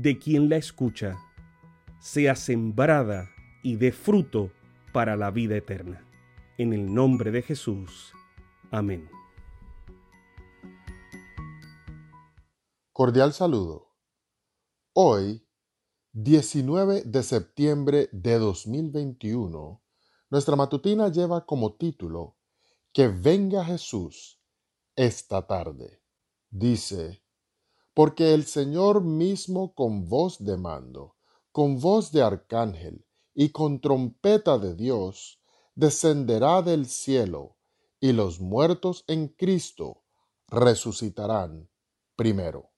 de quien la escucha, sea sembrada y dé fruto para la vida eterna. En el nombre de Jesús. Amén. Cordial saludo. Hoy, 19 de septiembre de 2021, nuestra matutina lleva como título Que venga Jesús esta tarde. Dice, porque el Señor mismo con voz de mando, con voz de arcángel y con trompeta de Dios, descenderá del cielo, y los muertos en Cristo resucitarán primero.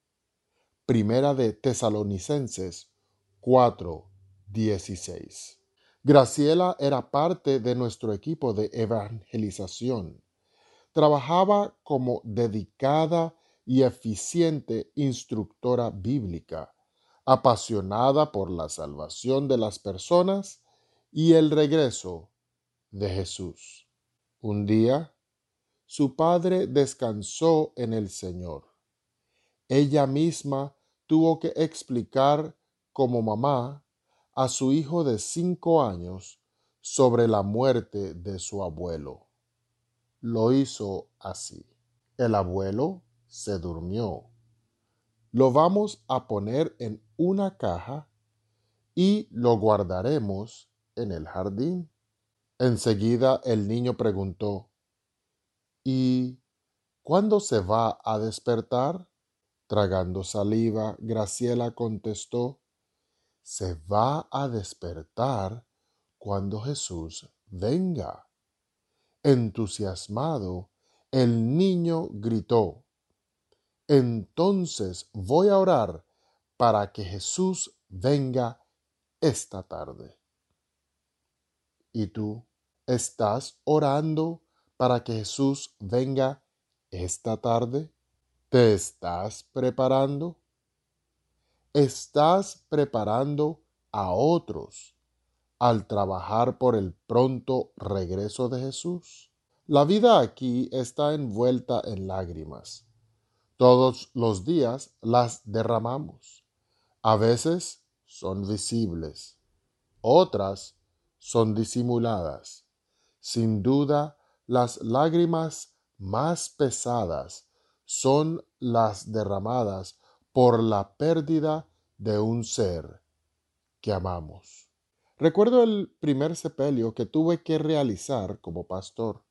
Primera de Tesalonicenses 4:16. Graciela era parte de nuestro equipo de evangelización. Trabajaba como dedicada y eficiente instructora bíblica, apasionada por la salvación de las personas y el regreso de Jesús. Un día, su padre descansó en el Señor. Ella misma tuvo que explicar como mamá a su hijo de cinco años sobre la muerte de su abuelo. Lo hizo así. El abuelo se durmió. Lo vamos a poner en una caja y lo guardaremos en el jardín. Enseguida el niño preguntó, ¿Y cuándo se va a despertar? Tragando saliva, Graciela contestó, se va a despertar cuando Jesús venga. Entusiasmado, el niño gritó, entonces voy a orar para que Jesús venga esta tarde. ¿Y tú? ¿Estás orando para que Jesús venga esta tarde? ¿Te estás preparando? ¿Estás preparando a otros al trabajar por el pronto regreso de Jesús? La vida aquí está envuelta en lágrimas. Todos los días las derramamos. A veces son visibles, otras son disimuladas. Sin duda, las lágrimas más pesadas son las derramadas por la pérdida de un ser que amamos. Recuerdo el primer sepelio que tuve que realizar como pastor.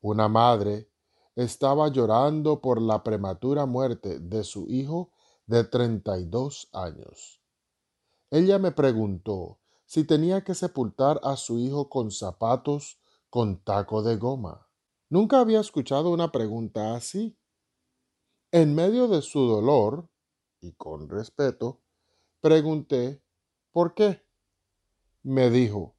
Una madre estaba llorando por la prematura muerte de su hijo de 32 años. Ella me preguntó si tenía que sepultar a su hijo con zapatos con taco de goma. Nunca había escuchado una pregunta así. En medio de su dolor, y con respeto, pregunté ¿por qué? Me dijo,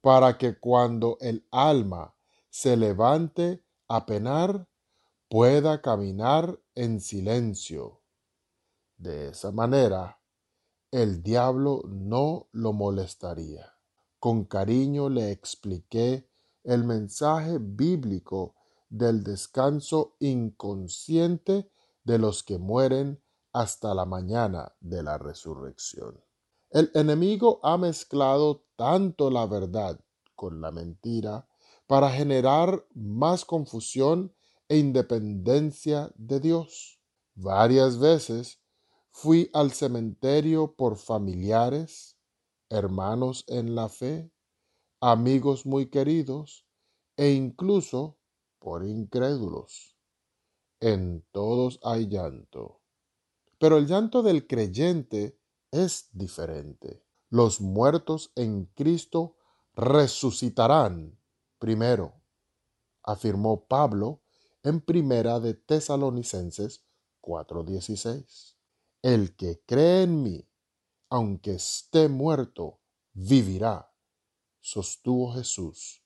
para que cuando el alma se levante a penar, pueda caminar en silencio. De esa manera, el diablo no lo molestaría. Con cariño le expliqué el mensaje bíblico del descanso inconsciente de los que mueren hasta la mañana de la resurrección. El enemigo ha mezclado tanto la verdad con la mentira para generar más confusión e independencia de Dios. Varias veces Fui al cementerio por familiares, hermanos en la fe, amigos muy queridos e incluso por incrédulos. En todos hay llanto. Pero el llanto del creyente es diferente. Los muertos en Cristo resucitarán primero, afirmó Pablo en Primera de Tesalonicenses 4:16. El que cree en mí, aunque esté muerto, vivirá, sostuvo Jesús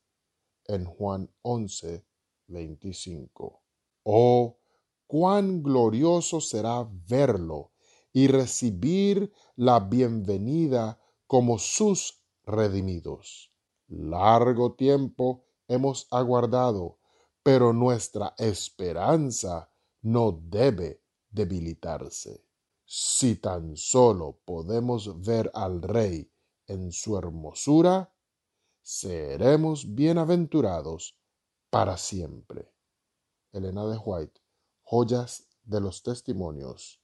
en Juan 11:25. Oh, cuán glorioso será verlo y recibir la bienvenida como sus redimidos. Largo tiempo hemos aguardado, pero nuestra esperanza no debe debilitarse. Si tan solo podemos ver al Rey en su hermosura, seremos bienaventurados para siempre. Elena de White, Joyas de los Testimonios,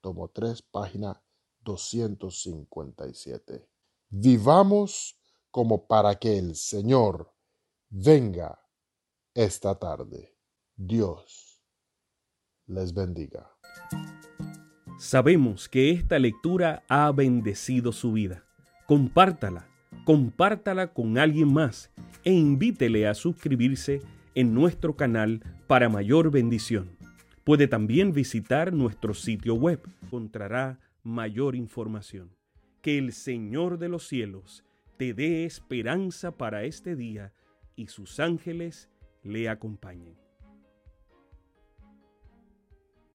tomo 3, página 257. Vivamos como para que el Señor venga esta tarde. Dios les bendiga. Sabemos que esta lectura ha bendecido su vida. Compártala, compártala con alguien más e invítele a suscribirse en nuestro canal para mayor bendición. Puede también visitar nuestro sitio web. Encontrará mayor información. Que el Señor de los cielos te dé esperanza para este día y sus ángeles le acompañen.